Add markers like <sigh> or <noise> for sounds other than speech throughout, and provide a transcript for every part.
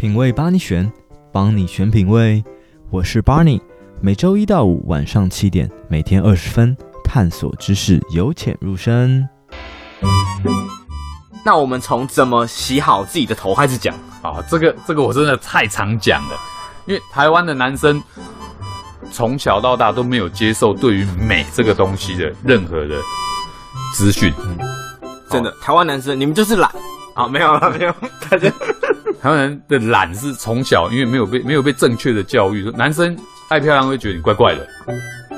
品味帮你选，帮你选品味。我是 Barney，每周一到五晚上七点，每天二十分，探索知识，由浅入深。那我们从怎么洗好自己的头开始讲啊？这个这个我真的太常讲了，因为台湾的男生从小到大都没有接受对于美这个东西的任何的资讯。嗯，真的，台湾男生你们就是懒啊？没有了，没有，大家。台湾人的懒是从小，因为没有被没有被正确的教育，说男生爱漂亮会觉得你怪怪的。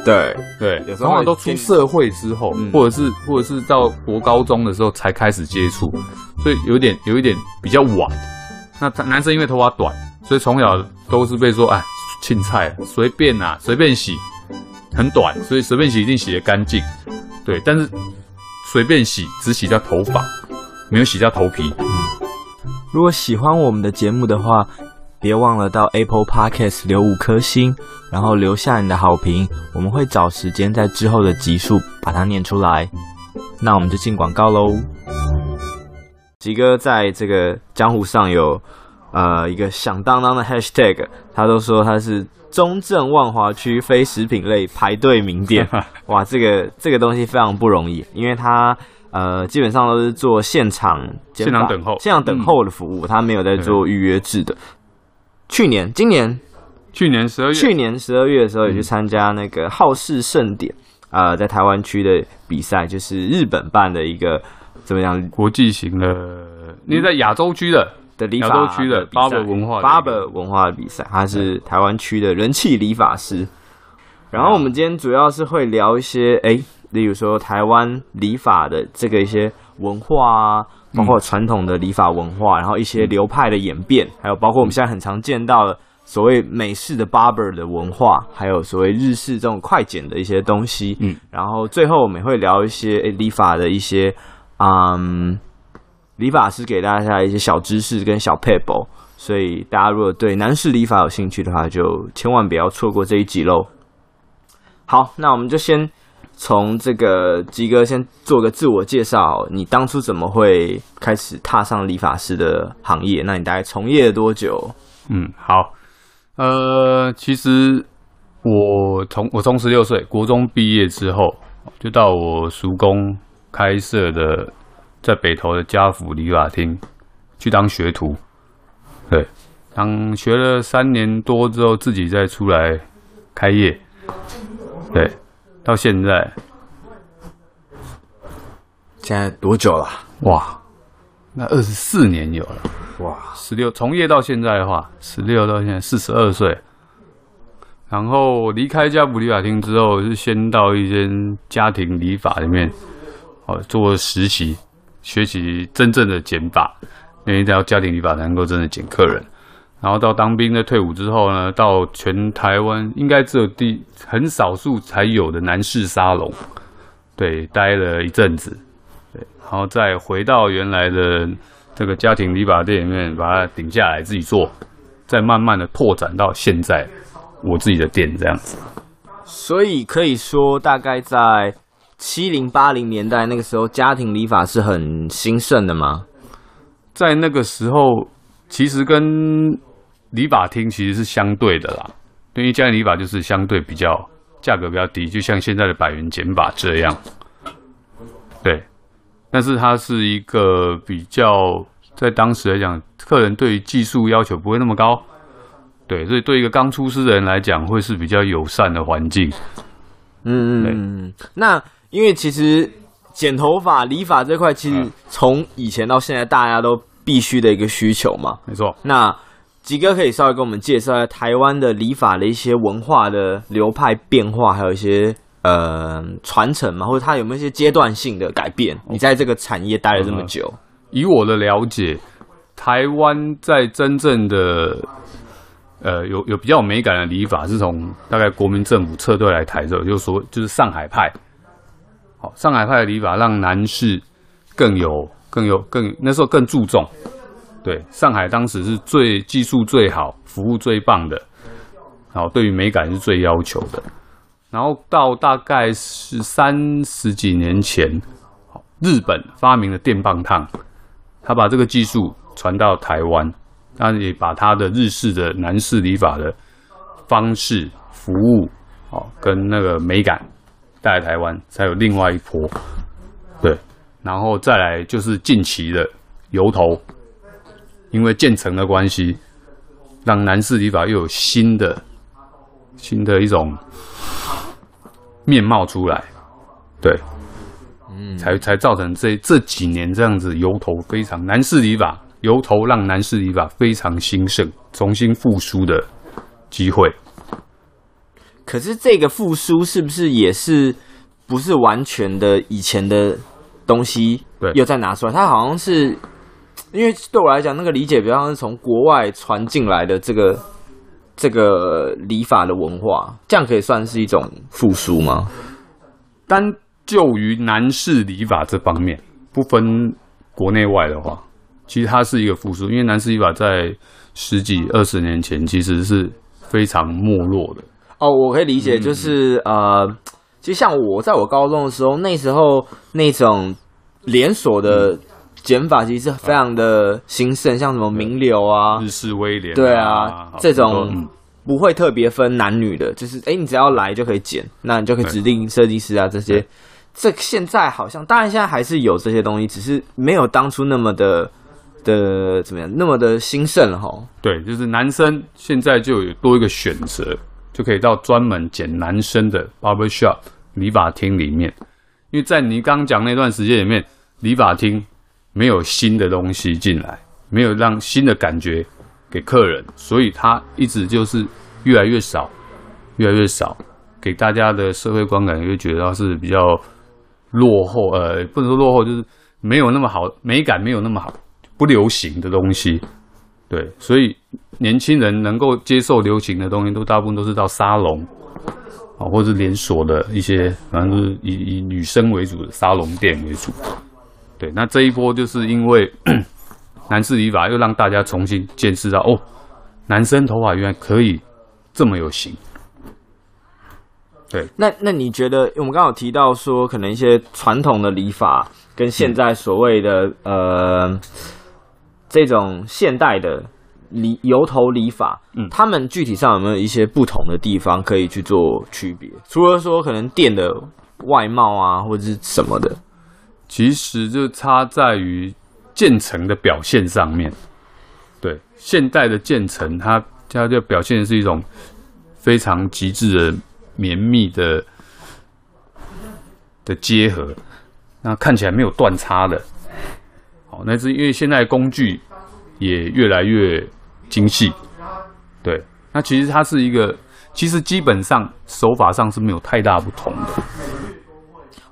对对，有时候往往都出社会之后，嗯、或者是或者是到国高中的时候才开始接触，所以有点有一点比较晚。那男生因为头发短，所以从小都是被说哎，青菜随便啊，随便洗，很短，所以随便洗一定洗得干净。对，但是随便洗只洗掉头发，没有洗掉头皮。如果喜欢我们的节目的话，别忘了到 Apple Podcast 留五颗星，然后留下你的好评，我们会找时间在之后的集数把它念出来。那我们就进广告喽。吉哥在这个江湖上有呃一个响当当的 Hashtag，他都说他是中正万华区非食品类排队名店。<laughs> 哇，这个这个东西非常不容易，因为他。呃，基本上都是做现场、现场等候、现场等候的服务，嗯、他没有在做预约制的。去年、今年、去年十二月、去年十二月的时候，也去参加那个好事盛典啊、嗯呃，在台湾区的比赛，就是日本办的一个怎么样国际型的？你在亚洲区的的理发亚洲区的 barber 文化 barber 文化的比赛，他是台湾区的人气理发师。然后我们今天主要是会聊一些哎。诶例如说，台湾理发的这个一些文化啊，包括传统的理发文化，然后一些流派的演变，还有包括我们现在很常见到的所谓美式的 barber 的文化，还有所谓日式这种快剪的一些东西。嗯，然后最后我们也会聊一些诶理发的一些，嗯，理发师给大家一些小知识跟小 pebble，所以大家如果对男士理发有兴趣的话，就千万不要错过这一集喽。好，那我们就先。从这个吉哥先做个自我介绍，你当初怎么会开始踏上理发师的行业？那你大概从业了多久？嗯，好，呃，其实我从我从十六岁国中毕业之后，就到我叔公开设的在北投的家福理发厅去当学徒。对，当学了三年多之后，自己再出来开业。对。到现在，现在多久了？哇，那二十四年有了。哇，十六从业到现在的话，十六到现在四十二岁。然后离开家福理发厅之后，是先到一间家庭理法里面，哦，做实习，学习真正的剪发，因为到家庭理发才能够真的剪客人。然后到当兵的退伍之后呢，到全台湾应该只有第很少数才有的男士沙龙，对，待了一阵子，对，然后再回到原来的这个家庭理发店里面，把它顶下来自己做，再慢慢的拓展到现在我自己的店这样子。所以可以说，大概在七零八零年代那个时候，家庭理发是很兴盛的吗？在那个时候，其实跟理发厅其实是相对的啦，因为家庭理发就是相对比较价格比较低，就像现在的百元剪发这样。对，但是它是一个比较在当时来讲，客人对于技术要求不会那么高。对，所以对一个刚出师的人来讲，会是比较友善的环境。嗯嗯，那因为其实剪头发、理发这块，其实从以前到现在，大家都必须的一个需求嘛。没错。那吉哥可以稍微跟我们介绍一下台湾的理法的一些文化的流派变化，还有一些呃传承嘛，或者它有没有一些阶段性的改变？你在这个产业待了这么久，嗯，以我的了解，台湾在真正的呃有有比较有美感的理法，是从大概国民政府撤退来台之后，就是说就是上海派。好，上海派的理法让男士更有更有更那时候更注重。对，上海当时是最技术最好、服务最棒的，然后对于美感是最要求的。然后到大概是三十几年前，日本发明了电棒烫，他把这个技术传到台湾，他也把他的日式的男士理发的方式、服务哦，跟那个美感带来台湾，才有另外一波。对，然后再来就是近期的油头，因为建成的关系，让男士理法又有新的新的一种面貌出来。对，嗯，才才造成这这几年这样子由头非常男士理法。由头让男士理法非常兴盛，重新复苏的机会。可是这个复苏是不是也是不是完全的以前的东西？对，又再拿出来，它好像是因为对我来讲，那个理解比较像是从国外传进来的这个这个礼法的文化，这样可以算是一种复苏吗？单就于男士礼法这方面，不分国内外的话。其实它是一个复苏，因为男士礼法在十几二十年前其实是非常没落的。哦，我可以理解，就是、嗯、呃，其实像我在我高中的时候，那时候那种连锁的剪发其实是非常的兴盛，像什么名流啊、日式威廉、啊，对啊，这种不会特别分男女的，就是哎，你只要来就可以剪，那你就可以指定设计师啊这些。这现在好像，当然现在还是有这些东西，只是没有当初那么的。的怎么样？那么的兴盛了哈？对，就是男生现在就有多一个选择，就可以到专门剪男生的 barber shop 理发厅里面。因为在你刚刚讲那段时间里面，理发厅没有新的东西进来，没有让新的感觉给客人，所以他一直就是越来越少，越来越少，给大家的社会观感就觉得是比较落后，呃，不能说落后，就是没有那么好，美感没有那么好。不流行的东西，对，所以年轻人能够接受流行的东西，都大部分都是到沙龙啊，或者是连锁的一些，反正是以以女生为主的沙龙店为主。对，那这一波就是因为 <coughs> 男士理发，又让大家重新见识到哦，男生头发原来可以这么有型。对，那那你觉得，我们刚好提到说，可能一些传统的理发跟现在所谓的、嗯、呃。这种现代的理油头理发，嗯，他们具体上有没有一些不同的地方可以去做区别？除了说可能店的外貌啊，或者是什么的，其实就差在于渐层的表现上面。对，现代的渐层，它它就表现的是一种非常极致的绵密的的结合，那看起来没有断差的。好，那是因为现在工具也越来越精细，对。那其实它是一个，其实基本上手法上是没有太大不同的。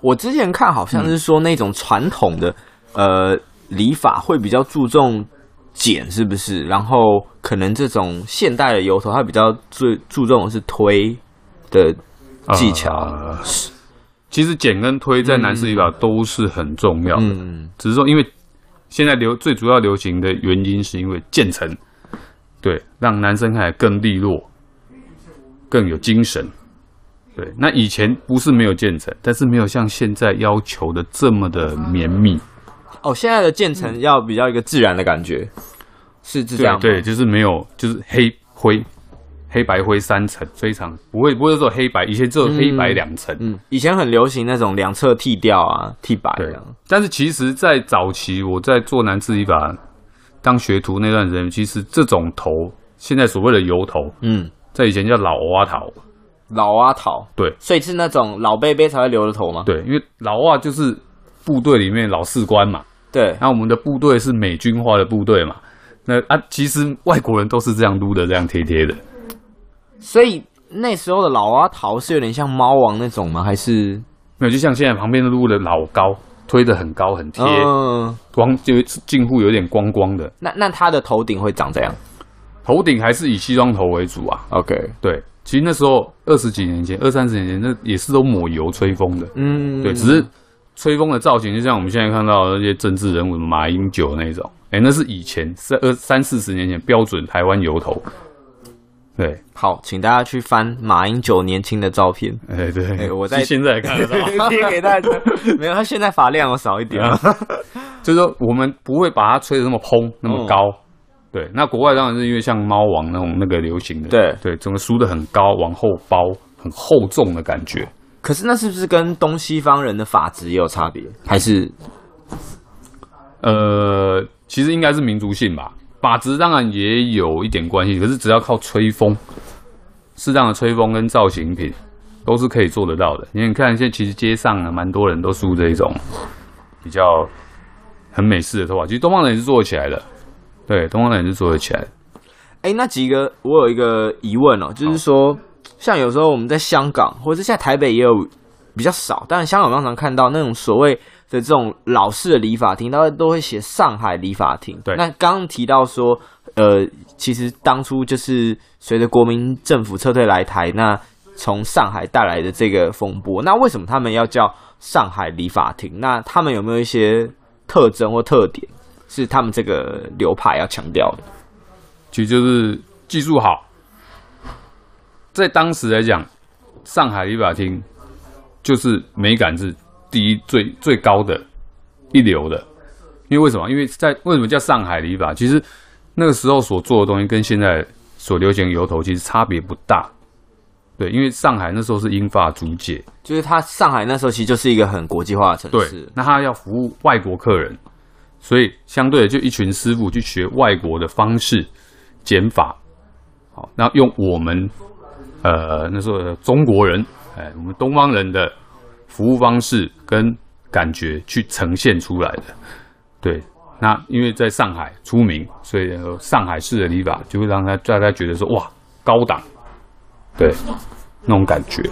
我之前看好像是说那种传统的、嗯、呃理法会比较注重剪，是不是？然后可能这种现代的油头，它比较最注重的是推的技巧。呃、其实剪跟推在男士理法都是很重要的，嗯、只是说因为。现在流最主要流行的原因是因为渐层，对，让男生看起来更利落，更有精神。对，那以前不是没有建成，但是没有像现在要求的这么的绵密。哦，现在的建成要比较一个自然的感觉，是这样吗？对，对，就是没有，就是黑灰。黑白灰三层，非常不会不会说黑白，以前只有黑白两层。嗯，以前很流行那种两侧剃掉啊，剃白这样。但是其实，在早期我在做男士理发当学徒那段时间，其实这种头，现在所谓的油头，嗯，在以前叫老蛙头。老阿桃，对，所以是那种老贝贝才会留的头吗？对，因为老阿就是部队里面老士官嘛。对，那我们的部队是美军化的部队嘛。那啊，其实外国人都是这样撸的，这样贴贴的。所以那时候的老阿桃是有点像猫王那种吗？还是没有？就像现在旁边的撸的老高推的很高很贴，嗯，光就近乎有点光光的。那那他的头顶会长这样？头顶还是以西装头为主啊？OK，对。其实那时候二十几年前、二三十年前，那也是都抹油吹风的。嗯，对，只是吹风的造型，就像我们现在看到的那些政治人物马英九那种。哎、欸，那是以前是二三四十年前标准台湾油头。对，好，请大家去翻马英九年轻的照片。哎、欸，对，欸、我在现在看得到，<laughs> 贴给大家。没有，他现在发量有少一点。<laughs> 就是说，我们不会把它吹得那么蓬，那么高。对，那国外当然是因为像猫王那种那个流行的，对对，整个梳的很高，往后包，很厚重的感觉。可是那是不是跟东西方人的发质也有差别？还是？呃，其实应该是民族性吧，发质当然也有一点关系，可是只要靠吹风，适当的吹风跟造型品都是可以做得到的。因为你看现在其实街上啊，蛮多人都梳这一种比较很美式的头发，其实东方人也是做起来的。对，东方人也是做得起来的。哎，那几个我有一个疑问哦，就是说，像有时候我们在香港，或者是现在台北也有比较少，但是香港常常看到那种所谓。的这种老式的理发厅，大家都会写上海理发厅。对，那刚刚提到说，呃，其实当初就是随着国民政府撤退来台，那从上海带来的这个风波，那为什么他们要叫上海理发厅？那他们有没有一些特征或特点，是他们这个流派要强调的？其实就是技术好，在当时来讲，上海理发厅就是美感是。第一最最高的一流的，因为为什么？因为在为什么叫上海理发？其实那个时候所做的东西跟现在所流行的油头其实差别不大。对，因为上海那时候是英法租界，就是它上海那时候其实就是一个很国际化的城市。对，那他要服务外国客人，所以相对的就一群师傅去学外国的方式剪法。好，那用我们呃那时候的中国人，哎，我们东方人的。服务方式跟感觉去呈现出来的，对，那因为在上海出名，所以上海式的理发就会让他大家觉得说哇高档，对，那种感觉。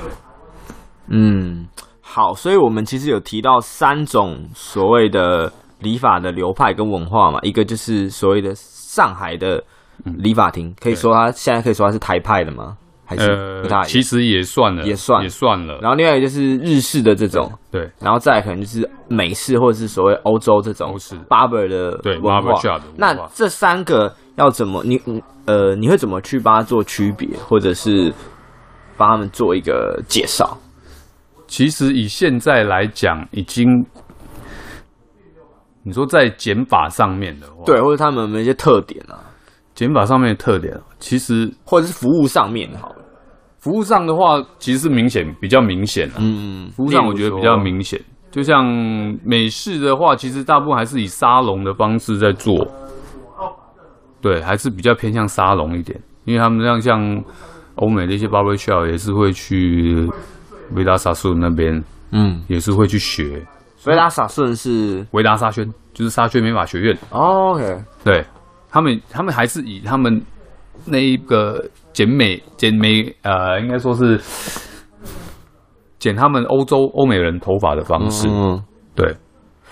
嗯，好，所以我们其实有提到三种所谓的理法的流派跟文化嘛，一个就是所谓的上海的理法庭，可以说它现在可以说它是台派的吗？还是不大，其实也算了，也算也算了。然后另外一个就是日式的这种，对，然后再来可能就是美式或者是所谓欧洲这种，是 barber 的对文化。那这三个要怎么你呃你会怎么去帮他做区别，或者是帮他们做一个介绍？其实以现在来讲，已经你说在减法上面的话，对，或者他们的一些特点啊？减法上面的特点，其实或者是服务上面好了。服务上的话，其实是明显比较明显的。嗯，服务上我觉得比较明显。就像美式的话，其实大部分还是以沙龙的方式在做。对，还是比较偏向沙龙一点，因为他们像像欧美的一些 barber shop 也是会去维达沙顺那边，嗯，也是会去学。维达沙顺是维达沙宣，就是沙宣美法学院。哦，OK，对。他们他们还是以他们那一个剪美剪美呃，应该说是剪他们欧洲欧美人头发的方式。嗯，对。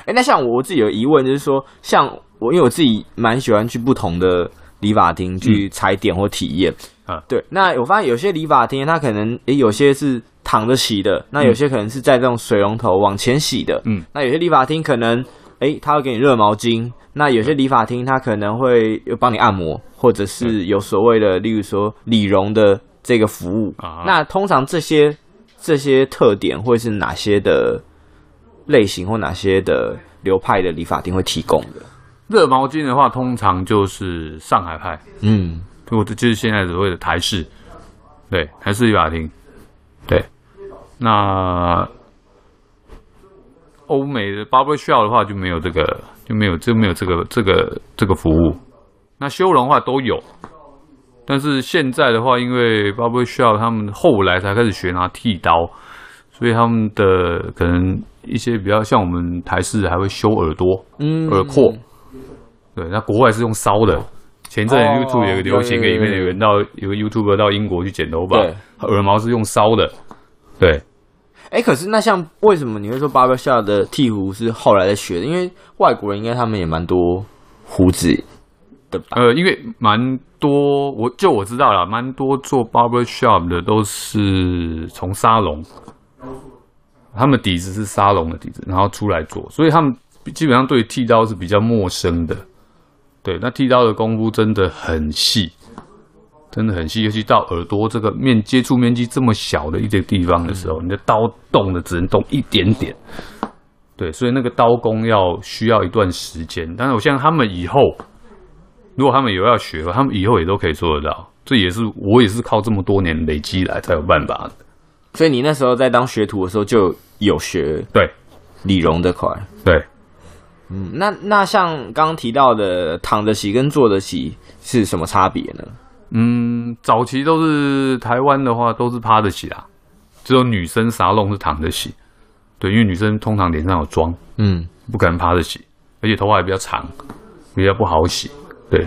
哎、欸，那像我自己有疑问，就是说，像我因为我自己蛮喜欢去不同的理发厅去踩点或体验。啊、嗯，对。那我发现有些理发厅，它可能诶、欸，有些是躺着洗的，那有些可能是在这种水龙头往前洗的。嗯，那有些理发厅可能。哎、欸，他会给你热毛巾。那有些理发厅，他可能会有帮你按摩，或者是有所谓的，例如说理容的这个服务。啊、那通常这些这些特点会是哪些的类型，或哪些的流派的理发厅会提供的？热毛巾的话，通常就是上海派。嗯，或者就是现在所谓的台式，对，台式理发厅。对，那。欧美的 barber shop 的话就没有这个，就没有就没有这个这个这个服务。那修容的话都有，但是现在的话，因为 barber shop 他们后来才开始学拿剃刀，所以他们的可能一些比较像我们台式还会修耳朵、嗯、耳廓。对，那国外是用烧的。前阵子 YouTube 有个流行，里面有人到有个 YouTuber 到英国去剪头发，耳毛是用烧的。对。哎、欸，可是那像为什么你会说 barber shop 的剃胡是后来的学的？因为外国人应该他们也蛮多胡子的吧？呃，因为蛮多，我就我知道了，蛮多做 barber shop 的都是从沙龙，他们底子是沙龙的底子，然后出来做，所以他们基本上对剃刀是比较陌生的。对，那剃刀的功夫真的很细。真的很细，尤其到耳朵这个面接触面积这么小的一个地方的时候，你的刀动的只能动一点点。对，所以那个刀工要需要一段时间。但是我相信他们以后如果他们有要学，他们以后也都可以做得到。这也是我也是靠这么多年累积来才有办法的。所以你那时候在当学徒的时候就有学对理容这块。对，嗯，那那像刚刚提到的躺着洗跟坐着洗是什么差别呢？嗯，早期都是台湾的话都是趴着洗啊，只有女生沙龙是躺着洗。对，因为女生通常脸上有妆，嗯，不可能趴着洗，而且头发也比较长，比较不好洗。对，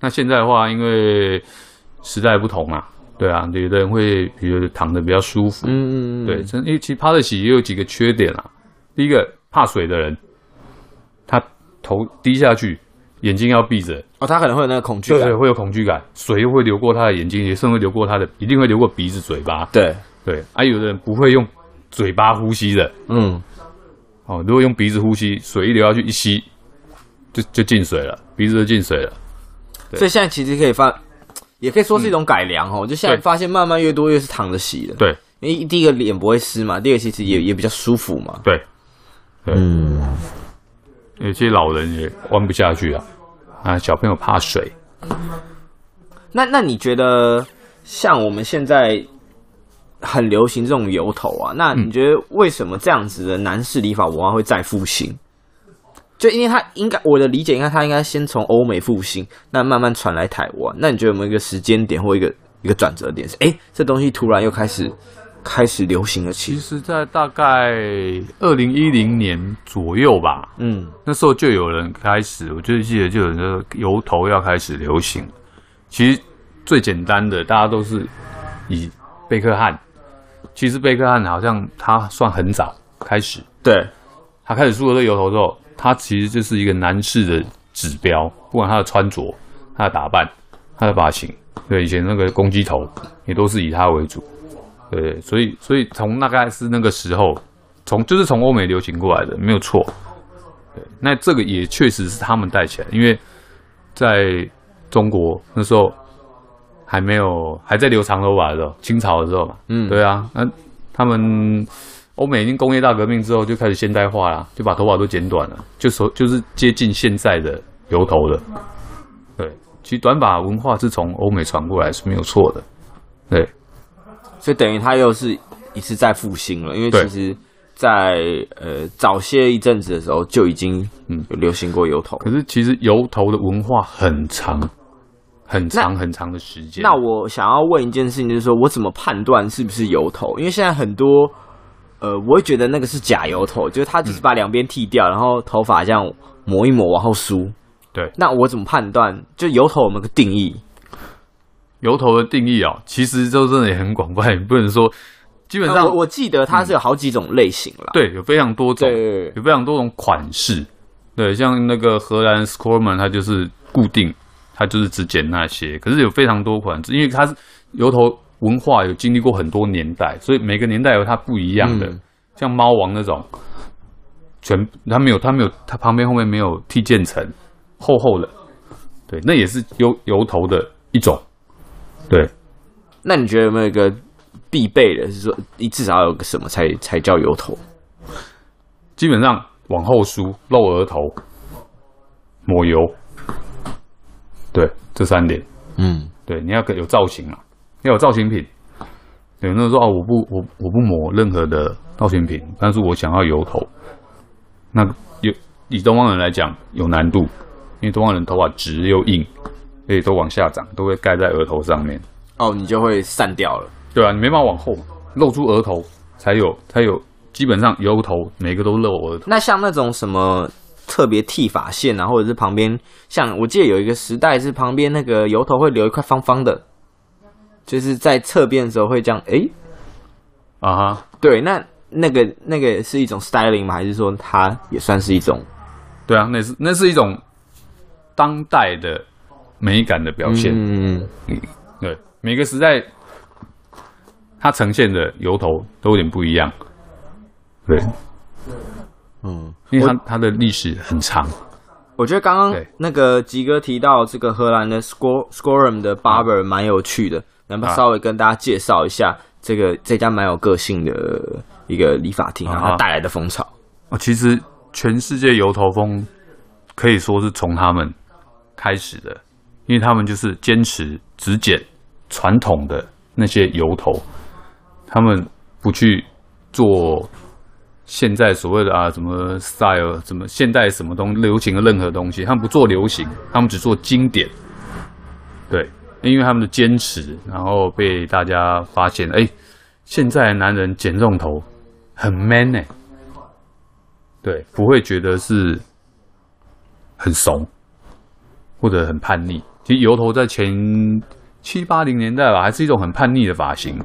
那现在的话，因为时代不同啊，对啊，有的人会比如躺着比较舒服，嗯嗯嗯，对，真因为其实趴着洗也有几个缺点啊。第一个，怕水的人，他头低下去，眼睛要闭着，哦，他可能会有那个恐惧感，对，会有恐惧感，水又会流过他的眼睛，也甚至会流过他的，一定会流过鼻子、嘴巴，对。对，啊，有的人不会用。嘴巴呼吸的，嗯，哦，如果用鼻子呼吸，水一流下去一吸，就就进水了，鼻子就进水了。所以现在其实可以发，也可以说是一种改良哦。就现在发现慢慢越多越是躺着洗的，对，因为第一个脸不会湿嘛，第二个其实也也比较舒服嘛，对，嗯，有些老人也弯不下去啊，啊，小朋友怕水。那那你觉得像我们现在？很流行这种油头啊，那你觉得为什么这样子的男士理发文化会再复兴？就因为他应该我的理解，应该他应该先从欧美复兴，那慢慢传来台湾。那你觉得有没有一个时间点或一个一个转折点是？哎、欸，这东西突然又开始开始流行了起来。其实，在大概二零一零年左右吧，嗯，那时候就有人开始，我就记得就有人说油头要开始流行。其实最简单的，大家都是以贝克汉。其实贝克汉好像他算很早开始，对，他开始梳了这个油头之后，他其实就是一个男士的指标，不管他的穿着、他的打扮、他的发型，对，以前那个公鸡头也都是以他为主，对，所以所以从大概是那个时候，从就是从欧美流行过来的，没有错，对，那这个也确实是他们带起来，因为在中国那时候。还没有还在留长头发的时候，清朝的时候嘛，嗯，对啊，那他们欧美已经工业大革命之后就开始现代化了，就把头发都剪短了，就说就是接近现在的油头了。对，其实短发文化是从欧美传过来是没有错的。对，所以等于他又是一次再复兴了，因为其实在呃早些一阵子的时候就已经嗯有流行过油头，可是其实油头的文化很长。很长很长的时间。那我想要问一件事情，就是说我怎么判断是不是油头？因为现在很多，呃，我会觉得那个是假油头，就是他只是把两边剃掉，嗯、然后头发这样抹一抹往后梳。对。那我怎么判断？就油头有没有个定义？油头的定义啊，其实就真的也很广泛，也不能说。基本上，我我记得它是有好几种类型啦、嗯。对，有非常多种，有非常多种款式。对，像那个荷兰 Schoorman 它就是固定。它就是只剪那些，可是有非常多款，因为它是油头文化有经历过很多年代，所以每个年代有它不一样的。嗯、像猫王那种，全它没有，它没有，它旁边后面没有剃渐层，厚厚的，对，那也是油油头的一种。对，那你觉得有没有一个必备的，是说你至少要有个什么才才叫油头？基本上往后梳，露额头，抹油。对，这三点，嗯，对，你要有造型啊，要有造型品。有人说啊，我不，我我不抹任何的造型品，但是我想要油头。那有以东方人来讲有难度，因为东方人头发直又硬，所以都往下长，都会盖在额头上面。哦，你就会散掉了。对啊，你没办法往后露出额头，才有才有，基本上油头每个都露额头。那像那种什么？特别剃发线啊，或者是旁边，像我记得有一个时代是旁边那个油头会留一块方方的，就是在侧边的时候会这样，哎，啊哈，对，那那个那个是一种 styling 吗？还是说它也算是一种？对啊，那是那是一种当代的美感的表现。嗯嗯，对，每个时代它呈现的由头都有点不一样。对。嗯，因为它它的历史很长。我觉得刚刚那个吉哥提到这个荷兰的 Scor Schoorman 的 barber 蛮有趣的，能不能稍微跟大家介绍一下这个这家蛮有个性的一个理发厅，然后它带来的风潮？哦，其实全世界油头风可以说是从他们开始的。因为他们就是坚持只剪传统的那些油头，他们不去做现在所谓的啊什么 style，什么现代什么东流行的任何东西，他们不做流行，他们只做经典。对，因为他们的坚持，然后被大家发现，哎，现在的男人剪这种头很 man 呢、对，不会觉得是很怂或者很叛逆。其实油头在前七八零年代吧，还是一种很叛逆的发型。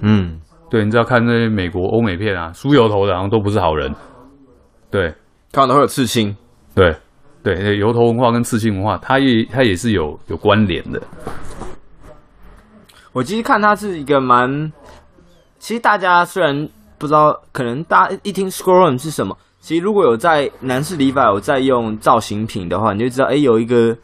嗯，对，你知道看那些美国欧美片啊，梳油头的好像都不是好人。对，他可能会有刺青。对，对，油头文化跟刺青文化，它也它也是有有关联的。我其实看它是一个蛮，其实大家虽然不知道，可能大家一听 scroll 是什么。其实如果有在男士理发有在用造型品的话，你就知道，哎，有一个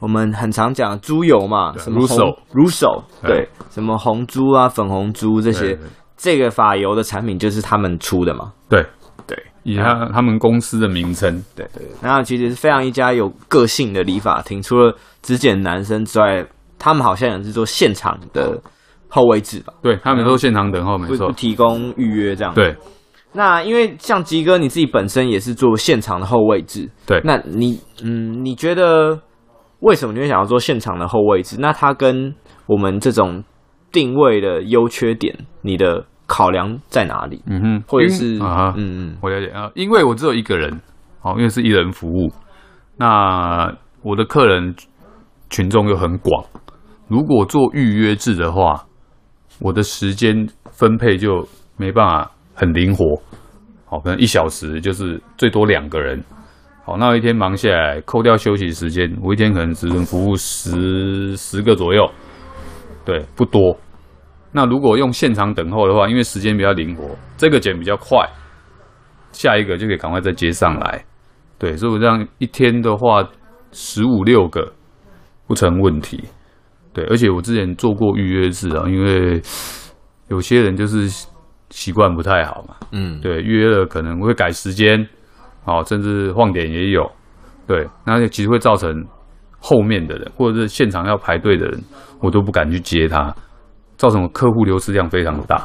我们很常讲的猪油嘛，什么红如手，对，什么红猪啊、粉红猪这些，这个发油的产品就是他们出的嘛。对对，以他他们公司的名称，对对。那其实是非常一家有个性的理发厅，除了只剪男生之外，他们好像也是做现场的后位置吧？对，他们都现场等候，没错，不提供预约这样。对。那因为像吉哥你自己本身也是做现场的后位置，对。那你嗯，你觉得为什么你会想要做现场的后位置？那它跟我们这种定位的优缺点，你的考量在哪里？嗯哼，或者是啊，嗯嗯，我了解啊，因为我只有一个人，哦，因为是一人服务，那我的客人群众又很广，如果做预约制的话，我的时间分配就没办法。很灵活，好，可能一小时就是最多两个人，好，那我一天忙下来，扣掉休息时间，我一天可能只能服务十十个左右，对，不多。那如果用现场等候的话，因为时间比较灵活，这个剪比较快，下一个就可以赶快再接上来，对，所以我这样一天的话，十五六个不成问题，对，而且我之前做过预约制啊，因为有些人就是。习惯不太好嘛，嗯，对，预约了可能会改时间，好，甚至晃点也有，对，那其实会造成后面的人或者是现场要排队的人，我都不敢去接他，造成我客户流失量非常大，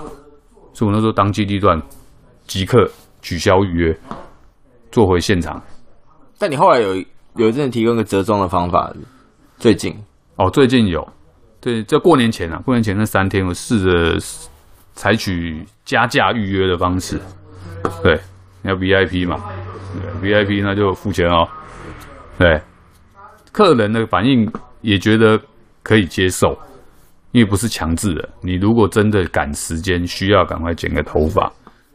所以我那时候当机立断，即刻取消预约，做回现场。但你后来有有一阵提供个折中的方法，最近哦，最近有，对，在过年前啊，过年前那三天我试着。采取加价预约的方式，对，要 VIP 嘛，对，VIP 那就付钱哦。对，客人的反应也觉得可以接受，因为不是强制的。你如果真的赶时间，需要赶快剪个头发，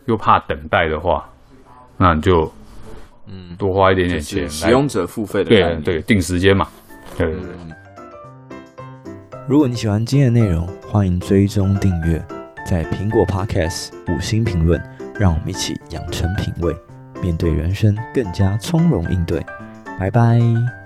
又怕等待的话，那你就嗯多花一点点钱。使用者付费的对对，定时间嘛。对。如果你喜欢今天的内容，欢迎追踪订阅。在苹果 Podcast 五星评论，让我们一起养成品味，面对人生更加从容应对。拜拜。